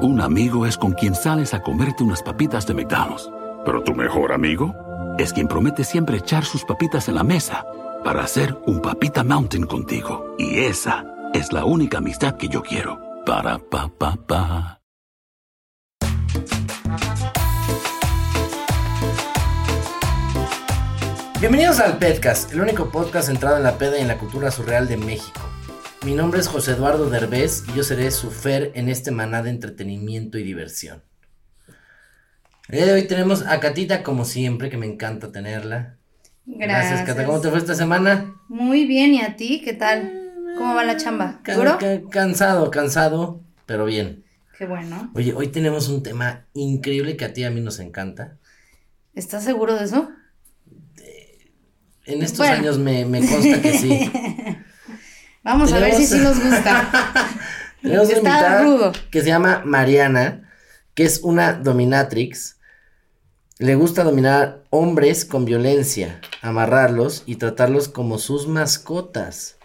Un amigo es con quien sales a comerte unas papitas de McDonald's. Pero tu mejor amigo es quien promete siempre echar sus papitas en la mesa para hacer un papita mountain contigo. Y esa es la única amistad que yo quiero. Para pa pa pa. Bienvenidos al Pedcast, el único podcast centrado en la peda y en la cultura surreal de México. Mi nombre es José Eduardo Derbez y yo seré su fer en este maná de entretenimiento y diversión. El día de hoy tenemos a Catita como siempre, que me encanta tenerla. Gracias. Cata. ¿Cómo te fue esta semana? Muy bien, ¿y a ti? ¿Qué tal? ¿Cómo va la chamba? ¿Duro? ca- cansado, cansado, pero bien. Qué bueno. Oye, hoy tenemos un tema increíble que a ti y a mí nos encanta. ¿Estás seguro de eso? En estos Bueno. años me, me consta que sí. Vamos a ver si sí nos gusta. Tenemos Está rudo. que se llama Mariana, que es una dominatrix. Le gusta dominar hombres con violencia, amarrarlos y tratarlos como sus mascotas.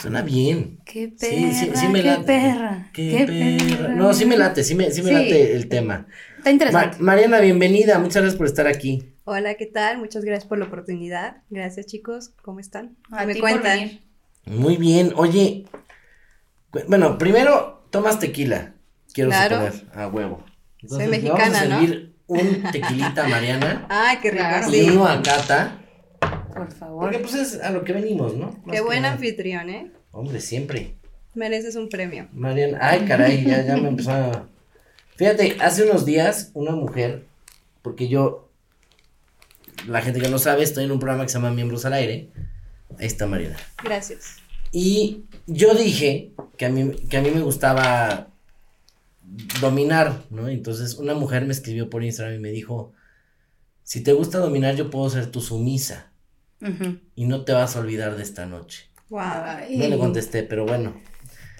Suena bien. Qué Sí, perra, sí, sí me qué late. perra, Qué, qué perra. perra. No, sí me late, sí me, sí me Sí. late el tema. Está Ma- interesante. Mariana, bienvenida. Muchas gracias por estar aquí. Hola, ¿qué tal? Muchas gracias por la oportunidad. Gracias, chicos. ¿Cómo están? A ¿Qué ti me por cuentan? Muy bien. Oye, bueno, primero tomas tequila. Quiero Claro. suponer, a huevo. Soy le vamos a mexicana, ¿no? servir un tequilita a Mariana Ay, qué rico. Claro. y uno a Cata. Por favor. Porque pues es a lo que venimos, ¿no? Más Qué que buen nada. anfitrión, ¿eh? Hombre, siempre. Mereces un premio. Mariana, ay, caray, ya, ya me empezó a... Fíjate, hace unos días una mujer, porque yo, la gente que no sabe, estoy en un programa que se llama Miembros al Aire. Ahí está Mariana. Gracias. Y yo dije que a mí, que a mí me gustaba dominar, ¿no? Entonces una mujer me escribió por Instagram y me dijo, si te gusta dominar, yo puedo ser tu sumisa y no te vas a olvidar de esta noche. Wow. No le contesté, pero bueno.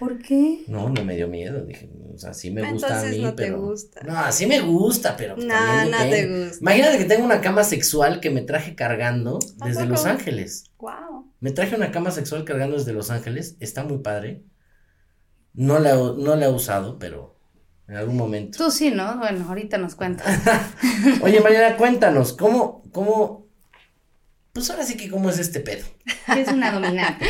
¿Por qué? No, no me dio miedo, dije, o sea, sí me gusta a mí, no te pero... gusta. No, sí me gusta, pero pues No, también no te gusta. Imagínate que tengo una cama sexual que me traje cargando ¿A desde poco? Los Ángeles. Wow. Me traje una cama sexual cargando desde Los Ángeles, está muy padre. No la, he- no la he usado, pero en algún momento. Tú sí, ¿no? Bueno, ahorita nos cuentas. Oye, Mariana, cuéntanos, ¿cómo, cómo, pues ahora sí que cómo es este pedo? ¿Qué es una dominante?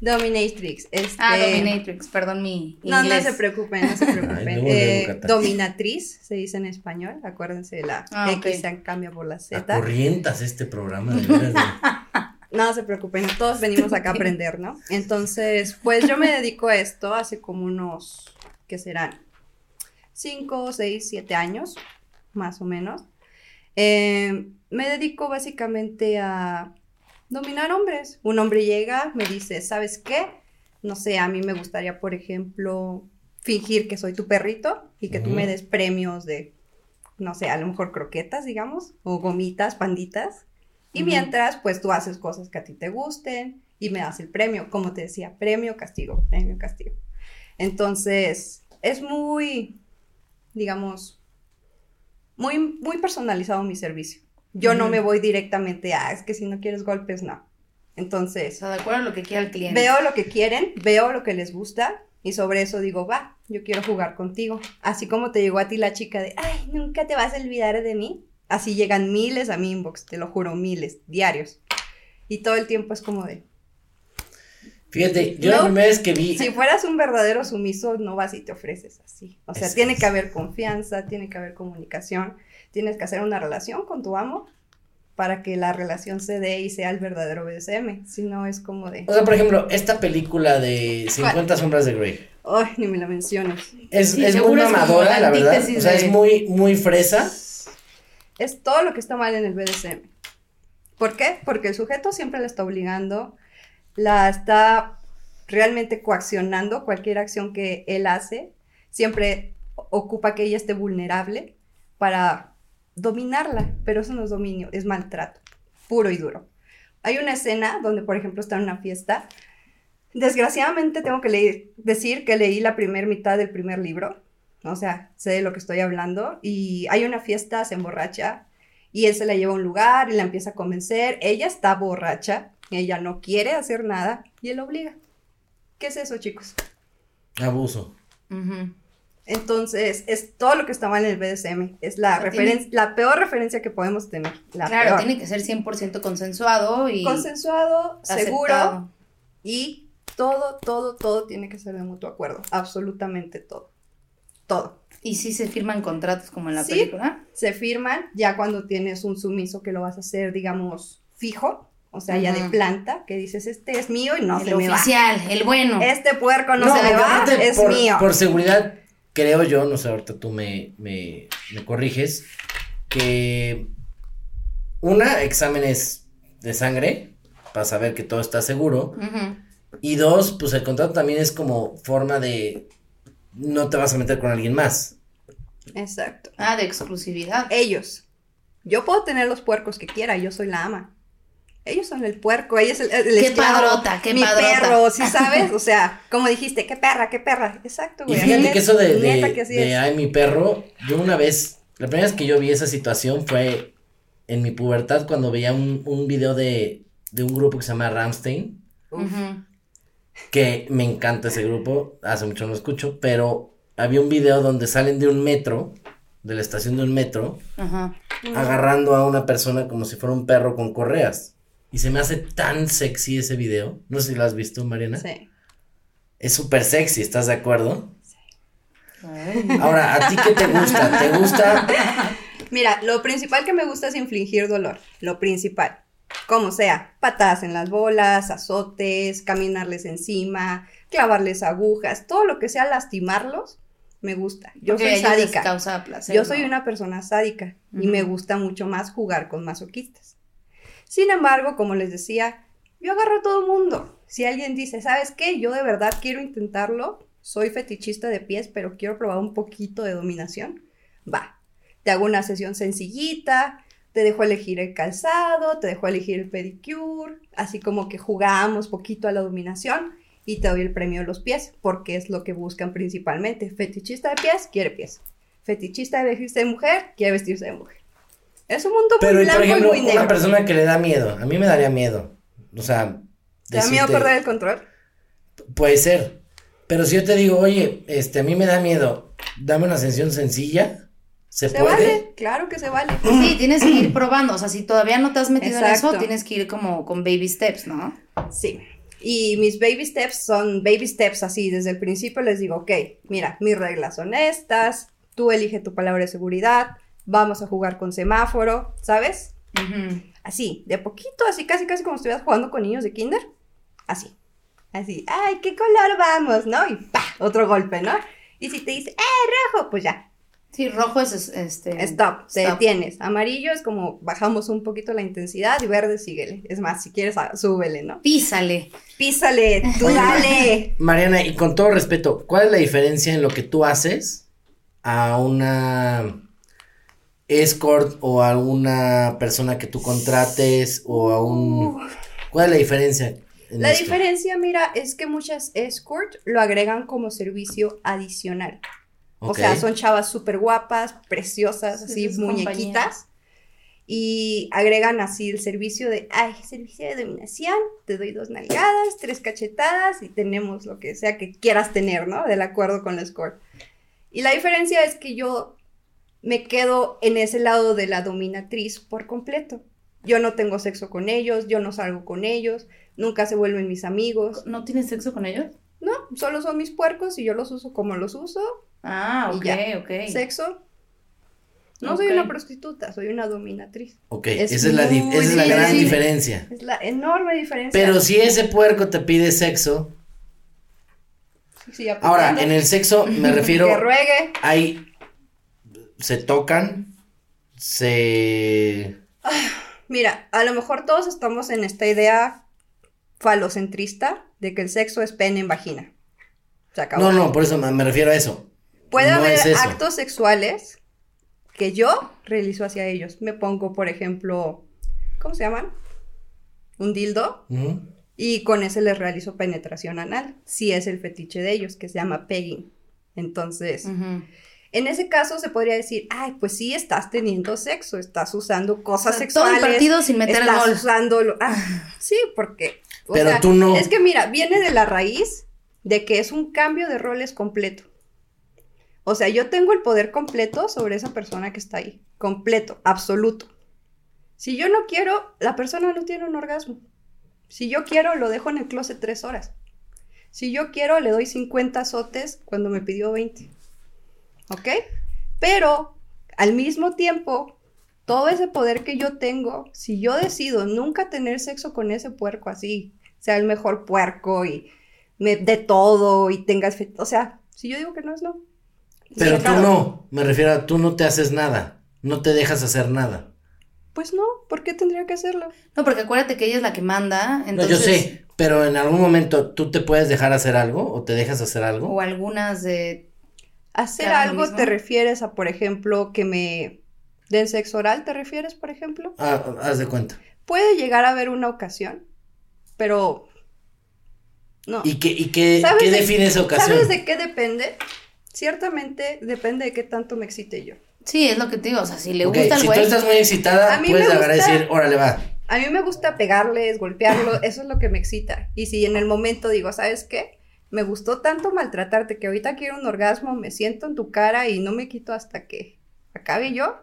Dominatrix. Este... Ah, dominatrix, perdón mi No, no inglés. se preocupen, no se preocupen. Ay, Eh, dominatriz se dice en español. Acuérdense de la Ah, X se cambia por la Z. Acorrientas este programa, de- No se preocupen, todos venimos acá a aprender, ¿no? Entonces, pues yo me dedico a esto hace como unos, ¿qué serán? 5, 6, 7 años, más o menos. Eh, me dedico básicamente a dominar hombres. Un hombre llega, me dice, ¿sabes qué? No sé, a mí me gustaría, por ejemplo, fingir que soy tu perrito y que tú me des premios de, no sé, a lo mejor croquetas, digamos, o gomitas, panditas. Y mientras, pues tú haces cosas que a ti te gusten y me das el premio, como te decía, premio, castigo, premio, castigo. Entonces, es muy, digamos, muy, muy personalizado mi servicio. Yo no me voy directamente a, es que si no quieres golpes, no. O Entonces, sea, de acuerdo a lo que quiera el cliente. veo lo que quieren, veo lo que les gusta y sobre eso digo, va, yo quiero jugar contigo. Así como te llegó a ti la chica de, ay, nunca te vas a olvidar de mí. Así llegan miles a mi inbox, te lo juro, miles, diarios. Y todo el tiempo es como de, Fíjate, yo la No. primera vez que vi... si fueras un verdadero sumiso, no vas y te ofreces así. O sea, Es- tiene es- que haber confianza, tiene que haber comunicación, tienes que hacer una relación con tu amo para que la relación se dé y sea el verdadero BDSM. Si no, es como de, O sea, por ejemplo, esta película de 50 sombras de Grey. ay, ni me la menciones. Es, Sí, es muy seguro es mamadora, la verdad. O sea, de- es muy, muy fresa. Es todo lo que está mal en el BDSM. ¿Por qué? Porque el sujeto siempre la está obligando, la está realmente coaccionando cualquier acción que él hace, siempre ocupa que ella esté vulnerable para dominarla, pero eso no es dominio, es maltrato, puro y duro. Hay una escena donde, por ejemplo, está en una fiesta. Desgraciadamente tengo que leer, decir que leí la primera mitad del primer libro, o sea, sé de lo que estoy hablando, y hay una fiesta, se emborracha, y él se la lleva a un lugar y la empieza a convencer, ella está borracha, ella no quiere hacer nada, y él la obliga. ¿Qué es eso, chicos? Abuso. Ujú. Entonces, es todo lo que está mal en el BDSM. Es la, O sea, la peor referencia que podemos tener. La Claro, peor. tiene que ser 100% consensuado y Consensuado, seguro y todo, todo, todo tiene que ser de mutuo acuerdo. Absolutamente todo. Todo. Y sí se firman contratos como en la Sí. película. Se firman ya cuando tienes un sumiso que lo vas a hacer, digamos, fijo. O sea, ya de planta, que dices, este es mío y no el se me va. oficial, el bueno. Este puerco no, se porque me va, es por, mío. Por seguridad, creo yo, no sé, ahorita tú me, me, me corriges, que una, exámenes de sangre para saber que todo está seguro. Y dos, pues el contrato también es como forma de no te vas a meter con alguien más. Exacto. Ah, de exclusividad. ellos. Yo puedo tener los puercos que quiera, yo soy la ama. Ellos son el puerco, ella es el, el Qué esclavo, padrota, qué mi padrota. perro, ¿sí sabes? O sea, como dijiste, qué perra, qué perra. Exacto, Y güey. fíjate Neta- que eso de, de, que así de, es. ay, mi perro, yo una vez, la primera vez que yo vi esa situación fue en mi pubertad cuando veía un, un video de, de un grupo que se llama Ramstein, que me encanta ese grupo, hace mucho no lo escucho, pero había un video donde salen de un metro, de la estación de un metro, Ajá. agarrando a una persona como si fuera un perro con correas. Y se me hace tan sexy ese video. No sé si lo has visto, Mariana. Sí. Es súper sexy, ¿estás de acuerdo? Ay. Ahora, ¿a ti qué te gusta? ¿Te gusta? Mira, lo principal que me gusta es infligir dolor. Lo principal. Como sea, patadas en las bolas, azotes, caminarles encima, clavarles agujas, todo lo que sea lastimarlos, me gusta. Yo Porque soy sádica. causa placer. Yo soy ¿no? una persona sádica y me gusta mucho más jugar con masoquistas. Sin embargo, como les decía, yo agarro a todo mundo. Si alguien dice, ¿sabes qué? Yo de verdad quiero intentarlo, soy fetichista de pies, pero quiero probar un poquito de dominación, va. Te hago una sesión sencillita, te dejo elegir el calzado, te dejo elegir el pedicure, así como que jugamos poquito a la dominación y te doy el premio de los pies, porque es lo que buscan principalmente. Fetichista de pies, quiere pies. Fetichista de vestirse de mujer, quiere vestirse de mujer. Es un mundo Pero, muy por blanco ejemplo, y muy negro. una persona que le da miedo. A mí me daría miedo. O sea, ¿Te da miedo perder el control? Puede ser. Pero si yo te digo, oye, este, a mí me da miedo, dame una sesión sencilla, ¿se, Se puede? vale, claro que se vale. Sí, tienes que ir probando. O sea, si todavía no te has metido en eso, tienes que ir como con baby steps, ¿no? Sí. Y mis baby steps son baby steps así. Desde el principio les digo, ok, mira, mis reglas son estas. Tú elige tu palabra de seguridad. Vamos a jugar con semáforo, ¿sabes? Así, de poquito, así casi casi como si estuvieras jugando con niños de kinder. Así. Así, ay, ¿qué color vamos? ¿No? Y pa, otro golpe, ¿no? Y si te dice, ¡eh, rojo! Pues ya, Sí, rojo es es- este. Stop, te stop. detienes. Amarillo es como bajamos un poquito la intensidad y verde síguele. Es más, si quieres, ah, súbele, ¿no? Písale. Písale, tú Oye, dale. Mariana, y con todo respeto, ¿cuál es la diferencia en lo que tú haces a una escort o a una persona que tú contrates o a un... ¿Cuál es la diferencia? en La esto? diferencia, mira, es que muchas escort lo agregan como servicio adicional. O sea, son chavas súper guapas, preciosas, Sí, así, muñequitas. Y agregan así el servicio de, ay, servicio de dominación, te doy dos nalgadas, tres cachetadas y tenemos lo que sea que quieras tener, ¿no? Del acuerdo con la escort. Y la diferencia es que yo me quedo en ese lado de la dominatriz por completo. Yo no tengo sexo con ellos, yo no salgo con ellos, nunca se vuelven mis amigos. ¿No tienes sexo con ellos? No, solo son mis puercos y yo los uso como los uso. Ah, ok, ya. ok. Sexo. No soy una prostituta, soy una dominatriz. Ok, Es esa es la, esa es la gran diferencia. Es la enorme diferencia. Pero si ese puerco te pide sexo, Sí, ahora, en el sexo me refiero, Que ruegue. hay, se tocan, se... Mira, a lo mejor todos estamos en esta idea falocentrista de que el sexo es pene en vagina. Se acabó. No, no, por eso me, me refiero a eso. puede no haber es actos sexuales que yo realizo hacia ellos. Me pongo, por ejemplo, ¿cómo se llaman? Un dildo. Y con ese les realizo penetración anal, si es el fetiche de ellos, que se llama pegging. Entonces. En ese caso se podría decir, ay, pues sí, estás teniendo sexo, estás usando cosas O sea, todo el sexuales. partido sin meter el estás gol. usando ah, sí, porque. o Pero sea, tú no. Es que mira, viene de la raíz de que es un cambio de roles completo. O sea, yo tengo el poder completo sobre esa persona que está ahí. Completo, absoluto. Si yo no quiero, la persona no tiene un orgasmo. Si yo quiero, lo dejo en el closet tres horas. Si yo quiero, le doy 50 azotes cuando me pidió 20. ¿Ok? Pero al mismo tiempo, todo ese poder que yo tengo, si yo decido nunca tener sexo con ese puerco así, sea el mejor puerco y me de todo y tengas, fe- o sea, si yo digo que no es no. Pero Sí, tú claro. no, me refiero a tú no te haces nada, no te dejas hacer nada. Pues no, ¿por qué tendría que hacerlo? No, porque acuérdate que ella es la que manda, No, entonces... yo sé, pero en algún momento tú te puedes dejar hacer algo o te dejas hacer algo. O algunas de... Hacer ¿Que hagan lo algo te refieres a, por ejemplo, que me den sexo oral, ¿te refieres, por ejemplo? Ah, haz de cuenta. Puede llegar a haber una ocasión, pero no. ¿Y qué, y qué, ¿Sabes qué de- define esa ocasión? ¿Sabes de qué depende? Ciertamente depende de qué tanto me excite yo. Sí, es lo que te digo, o sea, si le gusta si güey... tú estás muy excitada, A mí puedes y gusta- decir, órale, va. A mí me gusta pegarles, golpearlos, eso es lo que me excita. Y si en el momento digo, ¿sabes qué? Me gustó tanto maltratarte que ahorita quiero un orgasmo, me siento en tu cara y no me quito hasta que acabe yo.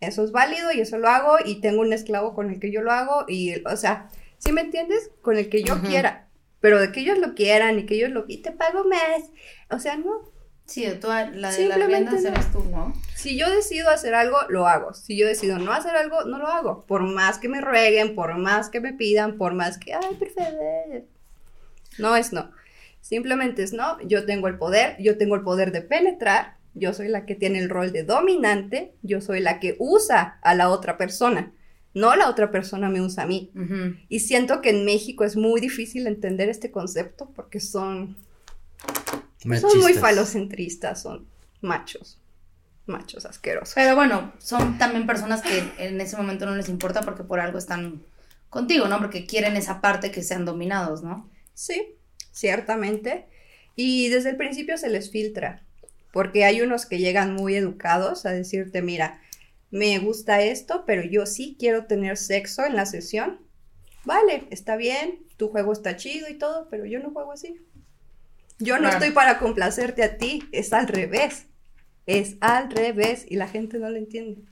Eso es válido y eso lo hago y tengo un esclavo con el que yo lo hago y, o sea, ¿sí me entiendes? Con el que yo quiera. Pero de que ellos lo quieran y que ellos lo... Y te pago más. O sea, no. Sí, tú, la de las riendas no. eres tú, ¿no? Si yo decido hacer algo, lo hago. Si yo decido no hacer algo, no lo hago. Por más que me rueguen, por más que me pidan, por más que, ay, por favor. No es no. Simplemente es no. Yo tengo el poder, yo tengo el poder de penetrar. Yo soy la que tiene el rol de dominante. Yo soy la que usa a la otra persona. No la otra persona me usa a mí. Y siento que en México es muy difícil entender este concepto porque son son muy falocentristas, son machos. Machos asquerosos. Pero bueno, son también personas que en ese momento no les importa porque por algo están contigo, ¿no? Porque quieren esa parte que sean dominados, ¿no? Sí, ciertamente. Y desde el principio se les filtra, porque hay unos que llegan muy educados a decirte, mira, me gusta esto, pero yo sí quiero tener sexo en la sesión. Vale, está bien, tu juego está chido y todo, pero yo no juego así. Yo no Claro. estoy para complacerte a ti, es al revés. Es al revés y la gente no lo entiende.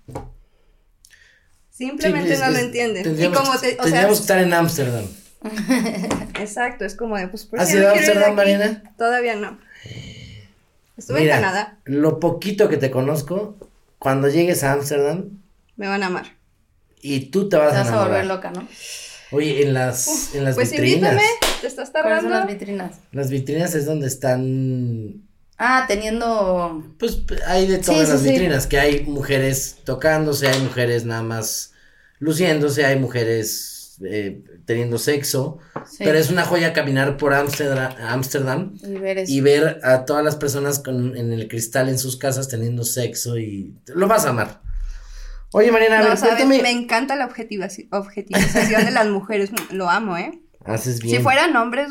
Simplemente Sí, no es- lo entiende. Y como te, o sea, que estar en Ámsterdam. Exacto, es como de, pues, ¿por ¿Has ido a aquí? Mariana? Todavía no. Estuve Mira, en Canadá, Lo poquito que te conozco, cuando llegues a Ámsterdam me van a amar. y tú te vas, Te a vas a volver loca, ¿no? Oye, en las, en las Pues vitrinas. invítame, te estás ¿Cuáles son las tardando. vitrinas? Las vitrinas es donde están Ah, teniendo... Pues hay de todas sí, las sí. vitrinas, que hay mujeres tocándose, hay mujeres nada más luciéndose, hay mujeres eh, teniendo sexo, Sí. pero es una joya caminar por Ámsterdam Y y ver a todas las personas con, en el cristal en sus casas teniendo sexo y lo vas a amar. Oye, Mariana, a No, ver, sabes, cuéntame. me encanta la objetivización de las mujeres, lo amo, ¿eh? Haces bien. Si fueran hombres,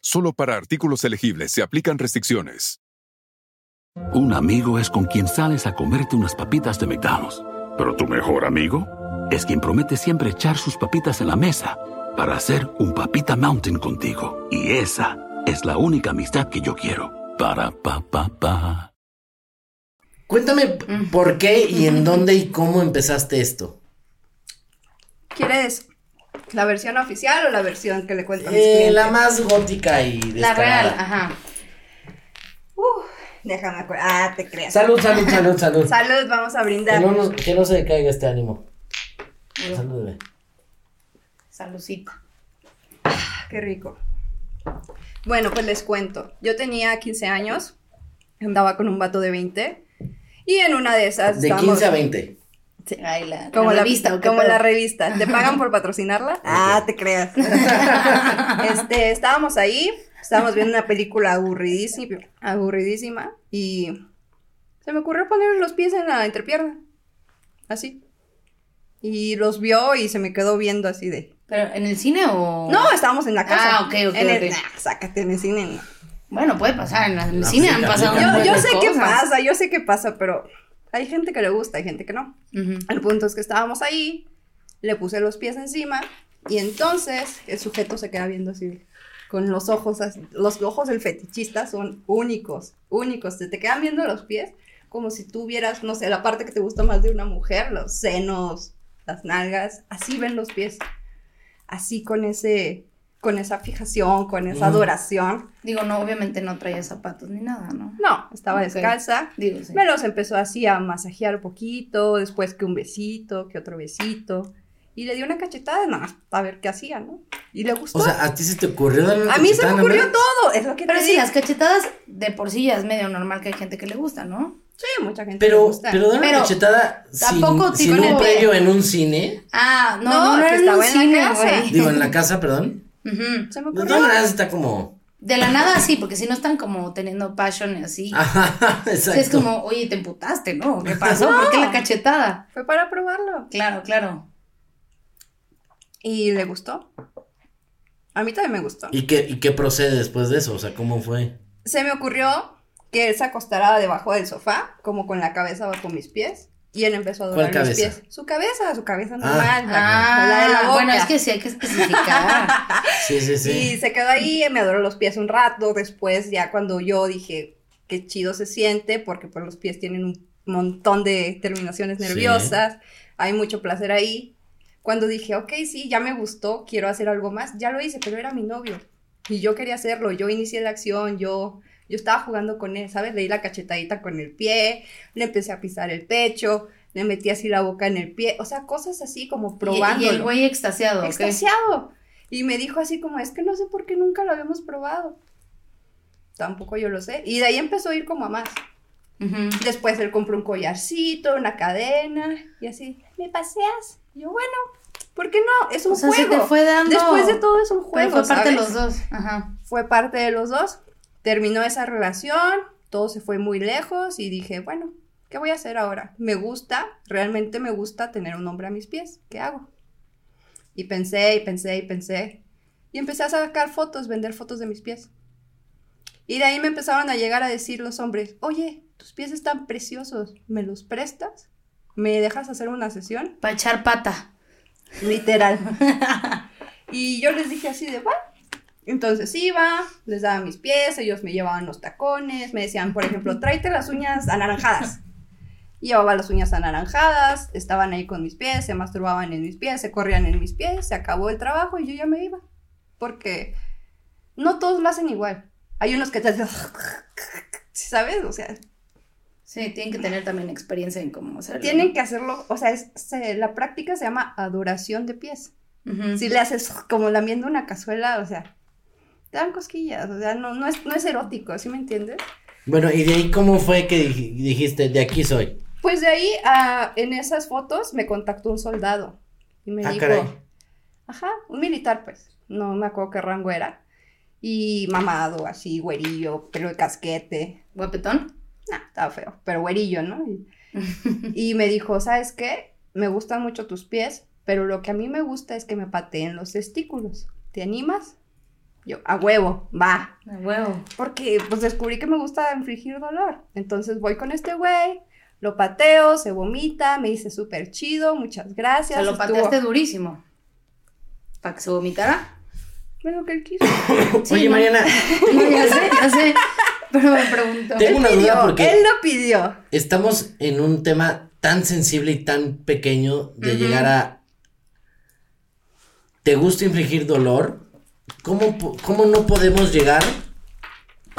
Solo para artículos elegibles se aplican restricciones. Un amigo es con quien sales a comerte unas papitas de McDonald's. Pero tu mejor amigo es quien promete siempre echar sus papitas en la mesa para hacer un papita mountain contigo. Y esa es la única amistad que yo quiero. Para pa pa pa. Cuéntame por qué y en dónde y cómo empezaste esto. ¿Quieres la versión oficial o la versión que le cuento a mis Eh, la más gótica y La real, ajá. Déjame acordar. Ah, te creas. Salud, salud, salud, salud. Salud, vamos a Que brindar. no, nos- que no se caiga este ánimo. Salud, bebé. Salucita. Qué rico. Bueno, pues les cuento. Yo tenía 15 años, andaba con un vato de 20 y en una de esas De estábamos- 15 a 20. Ay, la, Como la, revista, ¿o qué como la revista. ¿Te pagan por patrocinarla? Ah, te creas. este, estábamos ahí, estábamos viendo una película aburridísima, aburridísima y se me ocurrió poner los pies en la entrepierna. Así. Y los vio y se me quedó viendo así de. ¿Pero en el cine o...? No, estábamos en la casa. Ah, ok, ok, En el- ok. Nah, sácate en el cine. no. Bueno, puede pasar. En el No, cine sí, han pasado Yo, yo sé qué pasa, yo sé qué pasa, pero hay gente que le gusta, hay gente que no. Ujú. El punto es que estábamos ahí, le puse los pies encima y entonces el sujeto se queda viendo así con los ojos, así- los ojos del fetichista son únicos, únicos, se te quedan viendo los pies como si tú vieras, no sé, la parte que te gusta más de una mujer, los senos, las nalgas, así ven los pies, así con ese, con esa fijación, con esa adoración. Digo, no, obviamente no traía zapatos ni nada, ¿no? No, estaba Ok. descalza. Digo, sí. Me los empezó así a masajear un poquito, después que un besito, que otro besito. Y le di una cachetada, nada más, a ver qué hacía, ¿no? Y le gustó. O sea, ¿a ti se te ocurrió darle una a mí se me ocurrió más? todo, es lo que Pero te sí, digo. las cachetadas de por sí ya es medio normal que hay gente que le gusta, ¿no? Sí, mucha gente le Pero, gusta. pero dar una Pero cachetada sin, tampoco sin tipo- un previo en un cine. Ah, no, No, no, no, que era en un en la cine, casa. güey. Digo, en la casa, perdón. Se me De ocurrió. todas maneras está como. De la nada sí, porque si no están como teniendo passion y así. Ajá, Sí, exacto. es como, oye, te emputaste, ¿no? ¿Qué pasó? ¿Por qué la cachetada? Fue para probarlo. Claro, claro. Y le gustó. A mí también me gustó. ¿Y qué, ¿Y qué procede después de eso? O sea, ¿cómo fue? Se me ocurrió que él se acostara debajo del sofá, como con la cabeza bajo mis pies. Y él empezó a adorar ¿Cuál mis cabeza? pies. Su cabeza, su cabeza Ah. normal. la- Ah, la de la boca. bueno, es que sí hay que especificar. Sí, sí, Y sí. se quedó ahí, me adoró los pies un rato. Después, ya cuando yo dije qué chido se siente, porque pues los pies tienen un montón de terminaciones Sí. nerviosas, hay mucho placer ahí. Cuando dije, ok, sí, ya me gustó, quiero hacer algo más, ya lo hice, pero era mi novio. Y yo quería hacerlo, yo inicié la acción, yo, yo estaba jugando con él, ¿sabes? Le di la cachetadita con el pie, le empecé a pisar el pecho, le metí así la boca en el pie, o sea, cosas así como Y, probando. y el güey extasiado, extasiado. Y me dijo así como, es que no sé por qué nunca lo habíamos probado. Tampoco yo lo sé. Y de ahí empezó a ir como a más. Ujú. Después él compró un collarcito, una cadena, y así, ¿me paseas? Y yo, bueno, ¿por qué no? Es un O sea, se juego. te fue dando. Después de todo es un Pero juego. fue parte de ¿sabes? los dos. Ajá. Fue parte de los dos. Terminó esa relación, todo se fue muy lejos y dije, bueno, ¿qué voy a hacer ahora? Me gusta, realmente me gusta tener un hombre a mis pies. ¿Qué hago? Y pensé y pensé y pensé. Y empecé a sacar fotos, vender fotos de mis pies. Y de ahí me empezaron a llegar a decir los hombres, oye, tus pies están preciosos, ¿me los prestas? ¿Me dejas hacer una sesión? Para echar pata. Literal. y yo les dije así de. Entonces iba, les daba mis pies, ellos me llevaban los tacones, me decían, por ejemplo, tráete las uñas anaranjadas. Llevaba las uñas anaranjadas, estaban ahí con mis pies, se masturbaban en mis pies, se corrían en mis pies, se acabó el trabajo y yo ya me iba. Porque no todos lo hacen igual. Hay unos que te hacen, ¿sabes? O sea, Sí, tienen que tener también experiencia en cómo hacerlo. tienen que hacerlo, o sea, es- se- la práctica se llama adoración de pies. Ujú. Si le haces como lamiendo una cazuela, o sea, te dan cosquillas, o sea, no, no, es, no es erótico, ¿sí me entiendes? Bueno, ¿y de ahí cómo fue que dij- dijiste, de aquí soy? Pues de ahí, en esas fotos, me contactó un soldado y me Ah, dijo, caray. ajá, un militar, pues, no me acuerdo qué rango era, y mamado, así, güerillo, pelo de casquete, ¿Guapetón? nah, estaba feo, pero güerillo, ¿no? Y, y me dijo, ¿sabes qué? Me gustan mucho tus pies, pero lo que a mí me gusta es que me pateen los testículos. ¿Te animas? Yo, a huevo, va. A huevo. Porque pues descubrí que me gusta infligir dolor. Entonces voy con este güey, lo pateo, se vomita, me dice súper chido, muchas gracias. Se lo estuvo- pateaste durísimo. ¿Para que se vomitara? Lo que él quiso. Sí, Oye, ¿no? Mariana, No, ya sé, ya sé. Pero me pregunto. Tengo una Pidió, duda porque- Él lo pidió. estamos en un tema tan sensible y tan pequeño de llegar a... ¿Te gusta infligir dolor? ¿Cómo, ¿Cómo no podemos llegar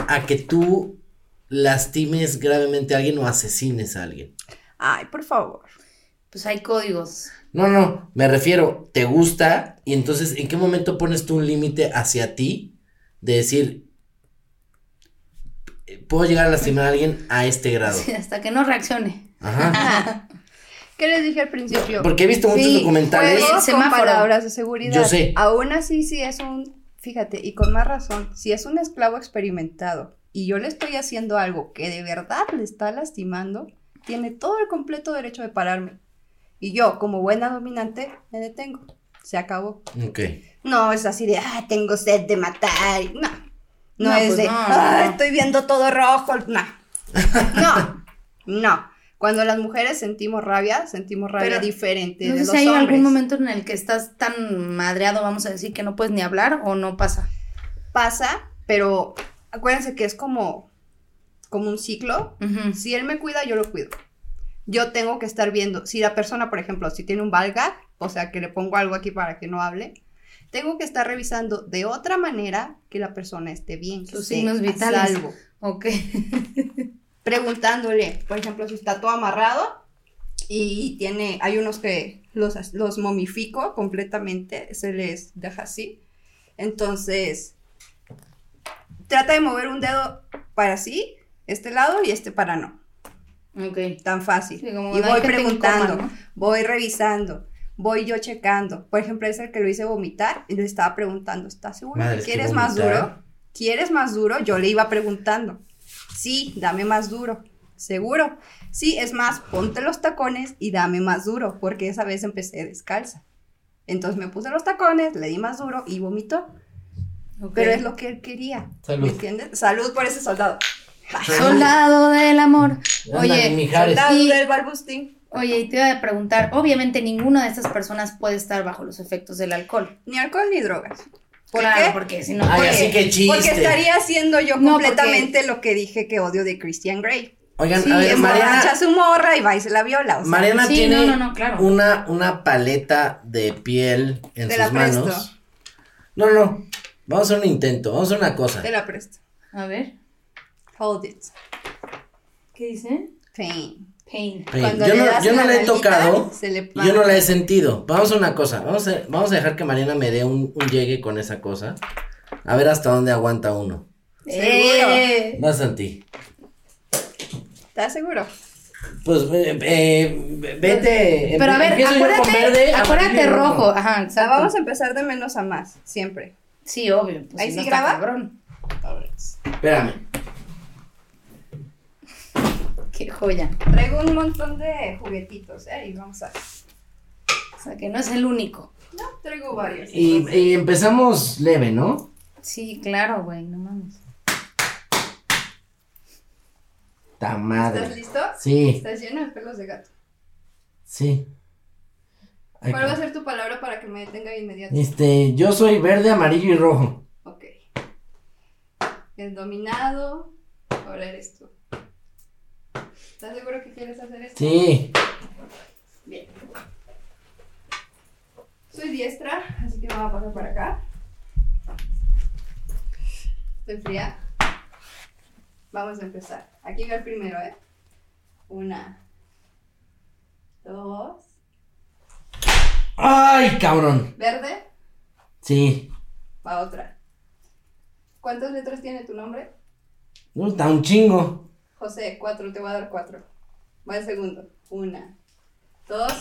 a que tú lastimes gravemente a alguien o asesines a alguien. Ay, por favor. Pues hay códigos. No, no, me refiero, te gusta y entonces, ¿en qué momento pones tú un límite hacia ti de decir, puedo llegar a lastimar a alguien a este grado? Sí, hasta que no reaccione. Ajá. ¿Qué les dije al principio? Porque he visto muchos Sí, documentales. con palabras de seguridad. Yo sé. Aún así, sí es un. Fíjate, y con más razón, si es un esclavo experimentado y yo le estoy haciendo algo que de verdad le está lastimando, tiene todo el completo derecho de pararme. Y yo, como buena dominante, me detengo. Se acabó. Ok. No es así de, ah, tengo sed de matar. No. No, No, es pues de, no, ah, no. estoy viendo todo rojo. No. No. No. Cuando las mujeres sentimos rabia, sentimos rabia Pero, diferente No de sé los si hay hombres. algún momento en el que estás tan madreado, vamos a decir, que no puedes ni hablar o no pasa. Pasa, pero acuérdense que es como, como un ciclo. Ujú. Si él me cuida, yo lo cuido. Yo tengo que estar viendo, si la persona, por ejemplo, si tiene un valga, o sea, que le pongo algo aquí para que no hable, tengo que estar revisando de otra manera que la persona esté bien, Sus signos vitales. salvo. Ok. Preguntándole, por ejemplo, si está todo amarrado y tiene, hay unos que los, los momifico completamente, se les deja así. Entonces, trata de mover un dedo para sí, este lado y este para no. Ok. Tan fácil. Sí, como y voy preguntando, coma, ¿no? voy revisando, voy yo checando. Por ejemplo, es el que lo hice vomitar y le estaba preguntando, ¿estás seguro Madre, quieres más duro? ¿Quieres más duro? Yo le iba preguntando. Sí, dame más duro. ¿Seguro? Sí, es más, ponte los tacones y dame más duro, porque esa vez empecé descalza. Entonces me puse los tacones, le di más duro y vomitó. ok. Pero es lo que él quería. Salud. ¿Me entiendes? Salud por ese soldado. Soldado del amor. Anda, Oye. Soldado Y- del Balbustín. oye, y te iba a preguntar, obviamente ninguna de estas personas puede estar bajo los efectos del alcohol. Ni alcohol ni drogas. ¿Por claro, qué? porque si no, Ay, ¿por así qué? que chiste. Porque estaría haciendo yo No, completamente lo que dije que odio de Christian Grey. Oigan, Sí, a ver, Mariana, su morra y va y se la viola. O sea, Mariana Sí, tiene no, no, no, claro. una, una paleta de piel en Te sus la presto. manos. No, no, no. Vamos a hacer un intento, vamos a hacer una cosa. te la presto. A ver, Hold it. ¿qué dice? Pain. Pain. Yo le no, yo no la la he tocado, se le yo no la he sentido. Vamos a una cosa, vamos a, vamos a dejar que Mariana me dé un, un llegue con esa cosa. A ver hasta dónde aguanta uno. Eh, Vas a ti. ¿Estás seguro? Pues eh, eh, vete. Pero a ver, con acuérdate, verde, acuérdate rojo. Ajá, O sea, exacto. vamos a empezar de menos a más, siempre. Sí, obvio. Pues ¿Ahí si no sí está graba? cabrón. Espérame. Qué joya. Traigo un montón de juguetitos, ¿eh? Y vamos a... O sea, que no es el único. No, traigo varios. Y, empezamos leve, ¿no? Sí, claro, güey, no mames. Ta ¿Estás madre. listo? Sí, Estás lleno de pelos de gato. sí. Ay, ¿Cuál va a ser tu palabra para que me detenga de inmediato? Este, yo soy verde, amarillo y rojo. Ok. El dominado. Ahora eres tú. ¿Estás seguro que quieres hacer esto? Sí. Bien. Soy diestra, así que me voy a pasar para acá. Estoy fría. Vamos a empezar. Aquí va el primero, ¿eh? Una. Dos. Ay, cabrón. Verde. Sí. Va otra. ¿Cuántas letras tiene tu nombre? No, está un chingo. José, cuatro, te voy a dar cuatro. Va el segundo. Una, dos,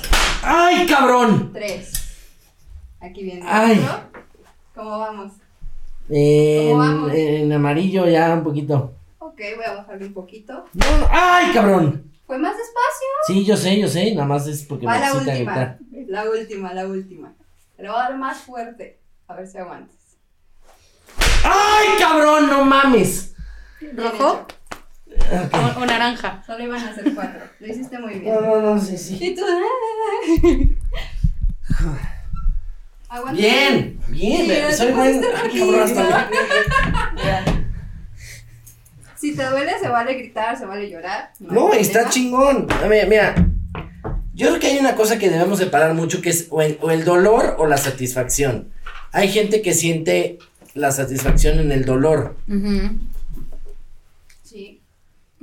Ay, cabrón. tres. Aquí viene. Ay. otro. ¿Cómo vamos? En, ¿Cómo vamos? en amarillo ya un poquito. Ok, voy a bajarle un poquito. No, ay, cabrón. Fue más despacio. Sí, yo sé, yo sé. Nada más es porque Va me la última. gritar. La última, la última. Le voy a dar más fuerte. A ver si aguantas. Ay, cabrón, no mames. ¿Rojo? Hecho. O, o naranja. Solo iban a ser cuatro. Lo hiciste muy bien. No, no, no, sí, sí. Y tú. Aguanta. Bien, bien. Sí, soy buen. Si te duele, se vale gritar, se vale llorar. No, hay está chingón. A ver, mira. Yo creo que hay una cosa que debemos separar mucho que es o el, o el dolor o la satisfacción. Hay gente que siente la satisfacción en el dolor. Sí.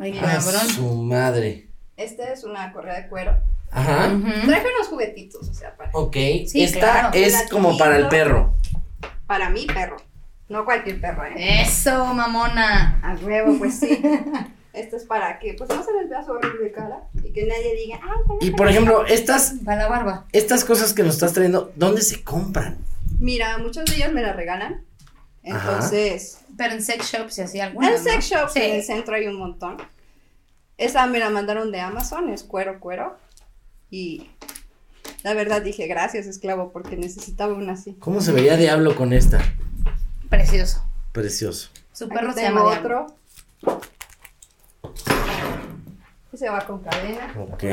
Ay, Ah, cabrón. su madre. Esta es una correa de cuero. Ajá. Traje unos juguetitos, o sea, para, Ok. Sí, Esta claro. es como para el perro. para mi perro. No cualquier perro, ¿eh? Eso, mamona. A huevo, pues sí. Esto es para que pues no se les vea su horrible cara y que nadie diga, ay, bueno". Y por ejemplo, estas, Para la barba. estas cosas que nos estás trayendo, ¿dónde se compran? Mira, muchos de ellos me la regalan. Ajá. Pero en sex shops y así alguna. en sex shops Sí. en el centro hay un montón. Esa me la mandaron de Amazon, es cuero, cuero. Y la verdad dije, gracias, esclavo, porque necesitaba una así. ¿Cómo se vería Diablo con esta? Precioso. Precioso. Su Aquí perro se tengo llama Diablo. otro. Ese va con cadena. Ok.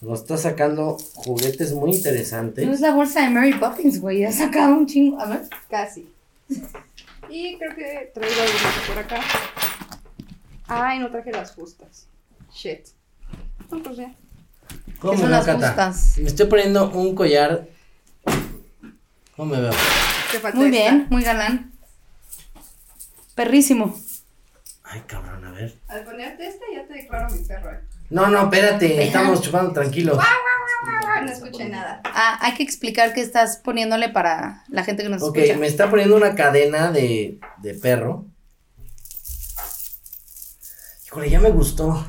Nos está sacando juguetes muy No interesantes. es la bolsa de Mary Poppins, güey. Ha sacado un chingo. A ver. Casi. Y creo que traigo algo por acá. Ay, no traje las justas. Shit. No, pues ya. ¿Cómo ¿Qué son no, las Cata? justas? Me estoy poniendo un collar. ¿Cómo me veo? Te falta Muy esta. bien, muy galán. Perrísimo. Ay, cabrón, a ver. Al ponerte esta ya te declaro mi perro. eh. No, no, espérate. Estamos chupando tranquilos. No escuché nada. Ah, hay que explicar qué estás poniéndole para la gente que nos Ok, escucha. me está poniendo una cadena de, de perro. Híjole, ya me gustó.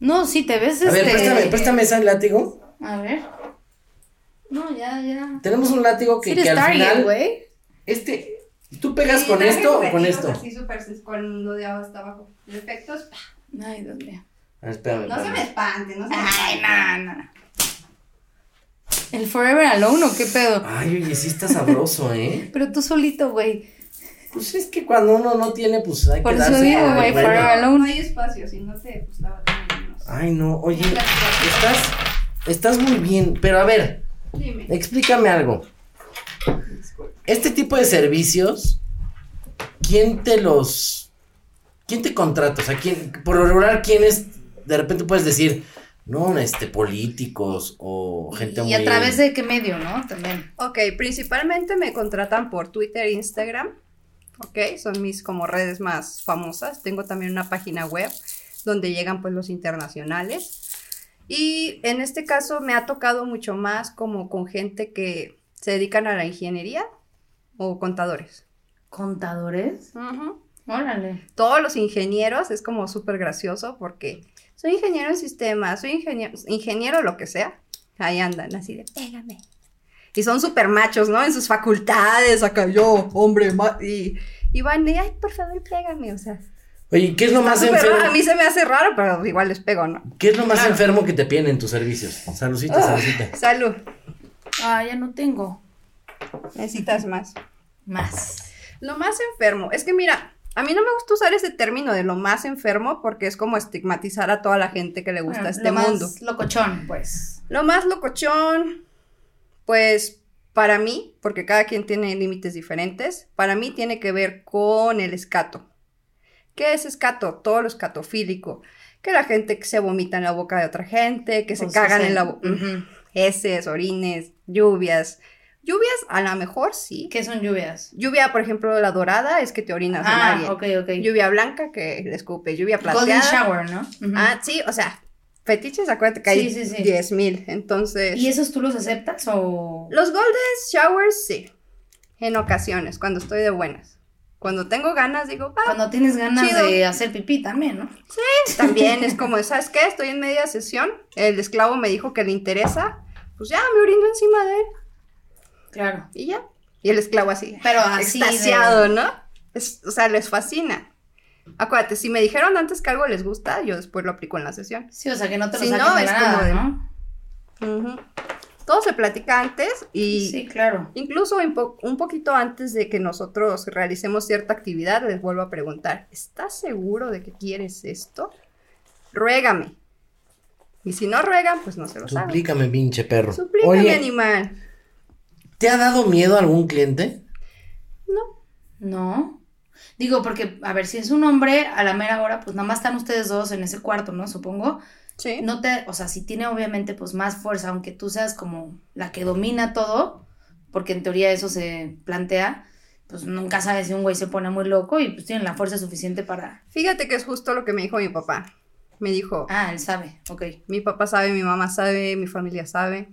No, sí, te ves A ver, este- préstame, préstame ese látigo. A ver. No, ya, ya. Tenemos un látigo que, Sí que al Target, final. güey. Este. ¿Tú pegas Sí, con esto o con esto? Así súper con lo de hasta abajo. Defectos. pa. Ay, Dios mío. Espérame, No se me espante, no se me Ay, espante. no, no. ¿El Forever Alone o qué pedo? Ay, oye, sí está sabroso, ¿eh? Pero tú solito, güey. Pues es que cuando uno no tiene, pues hay Por que eso darse digo, con el güey. Forever Alone. No hay espacio, si no te gustaba sé. Ay, no, oye, estás, estás muy bien, pero a ver, Dime. explícame algo. Este tipo de servicios, ¿quién te los, quién te contrata? O sea, ¿quién, por lo regular, quién es, de repente puedes decir, no, este, políticos o gente Y muy... a través de qué medio, ¿no? También. Ok, principalmente me contratan por Twitter e Instagram. Ok, son mis como redes más famosas. Tengo también una página web donde llegan pues los internacionales. Y en este caso me ha tocado mucho más como con gente que se dedican a la ingeniería o contadores. ¿Contadores? Órale. Todos los ingenieros es como súper gracioso porque soy ingeniero en sistemas, soy ingeniero, ingeniero lo que sea. Ahí andan así de pégame. Y son súper machos, ¿no? En sus facultades, acá yo, hombre, ma- y, y van de, ay, por favor, pégame, o sea. Oye, ¿qué es lo más enfermo? raro. A mí se me hace raro, pero igual les pego, ¿no? ¿Qué es lo más enfermo que te piden en tus servicios? Saludcita, saludcita. Salud. Ah, ya no tengo. Necesitas más. Más. Lo más enfermo, es que mira, a mí no me gusta usar ese término de lo más enfermo porque es como estigmatizar a toda la gente que le gusta Bueno, este lo más mundo. locochón, pues. Lo más locochón, pues para mí, porque cada quien tiene límites diferentes, para mí tiene que ver con el escato. ¿Qué es escato? Todo lo escatofílico. Que la gente que se vomita en la boca de otra gente, que se Pues, cagan en la boca. Ujú. Heces, orines, lluvias. Lluvias, a lo mejor sí. ¿Qué son lluvias? Lluvia, por ejemplo, la dorada es que te orinas en Ah, alguien. ok, ok. Lluvia blanca que le escupe. Lluvia Golden plateada. shower, ¿no? Ah, sí, o sea, fetiches, acuérdate que hay Sí, sí, sí. 10 mil. Entonces. ¿Y esos tú los aceptas o...? Los golden showers, sí. En ocasiones, cuando estoy de buenas. Cuando tengo ganas, digo, ah, Cuando tienes ganas Chido. de hacer pipí también, ¿no? también es como, ¿sabes qué? Estoy en media sesión, el esclavo me dijo que le interesa, pues ya me orino encima de él Claro. y ya. Y el esclavo así, Pero así de- extasiado, ¿no? Es- o sea, les fascina. Acuérdate, si me dijeron antes que algo les gusta, yo después lo aplico en la sesión. Sí, o sea, que no te lo Si no, de es la como nada, de- ¿no? Todo se platica antes y Sí, claro. Incluso un, po- un poquito antes de que nosotros realicemos cierta actividad, les vuelvo a preguntar, ¿estás seguro de que quieres esto? Ruégame. Y si no ruegan, pues no se lo saben. Suplícame, pinche perro. Suplícame, Oye, animal. ¿Te ha dado miedo algún cliente? No. No. Digo, porque, a ver, si es un hombre, a la mera hora, pues nada más están ustedes dos en ese cuarto, ¿no? Supongo. Sí. No te, o sea, si tiene obviamente pues más fuerza, aunque tú seas como la que domina todo, porque en teoría eso se plantea, pues nunca sabes si un güey se pone muy loco y pues tienen la fuerza suficiente para... Fíjate que es justo lo que me dijo mi papá. Me dijo, Ah, él sabe, ok. mi papá sabe, mi mamá sabe, mi familia sabe.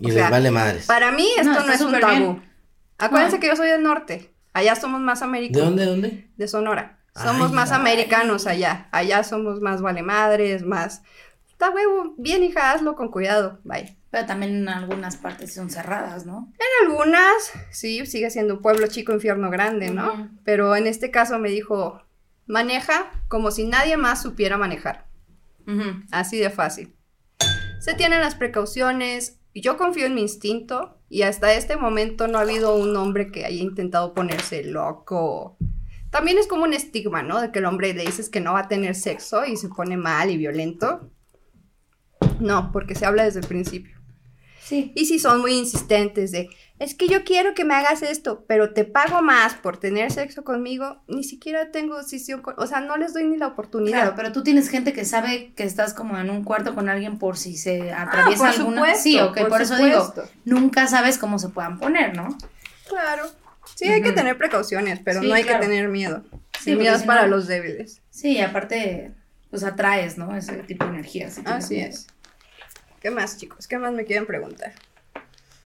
Y O les sea, vale madres. Para mí esto No, no, es un tabú. bien. Acuérdense que yo soy del norte. Allá somos más ¿De americanos. dónde, de dónde? De Sonora. Somos Ay, más ay. americanos allá. Allá somos más vale madres, más... Está huevo, bien hija, hazlo con cuidado. Bye. Pero también en algunas partes son cerradas, ¿no? En algunas, sí, sigue siendo un pueblo chico, infierno grande, ¿no? Ujú. Pero en este caso me dijo, maneja como si nadie más supiera manejar. Ujú. Así de fácil. Se tienen las precauciones. Yo confío en mi instinto y hasta este momento no ha habido un hombre que haya intentado ponerse loco. También es como un estigma, ¿no? De que el hombre le dices que no va a tener sexo y se pone mal y violento. No, porque se habla desde el principio. Sí. Y si son muy insistentes de, es que yo quiero que me hagas esto, pero te pago más por tener sexo conmigo, ni siquiera tengo decisión, con- o sea, no les doy ni la oportunidad. Claro, pero tú tienes gente que sabe que estás como en un cuarto con alguien por si se atraviesa Ah, por alguna. supuesto, sí, ok, por, por eso digo, nunca sabes cómo se puedan poner, ¿no? Claro. Sí, hay que tener precauciones, pero Sí, no hay claro. que tener miedo. Sí, el miedo es si para no- los débiles. Sí, y aparte, pues atraes, ¿no? Ese tipo de energía. Así miedo. es. ¿Qué más, chicos? ¿Qué más me quieren preguntar?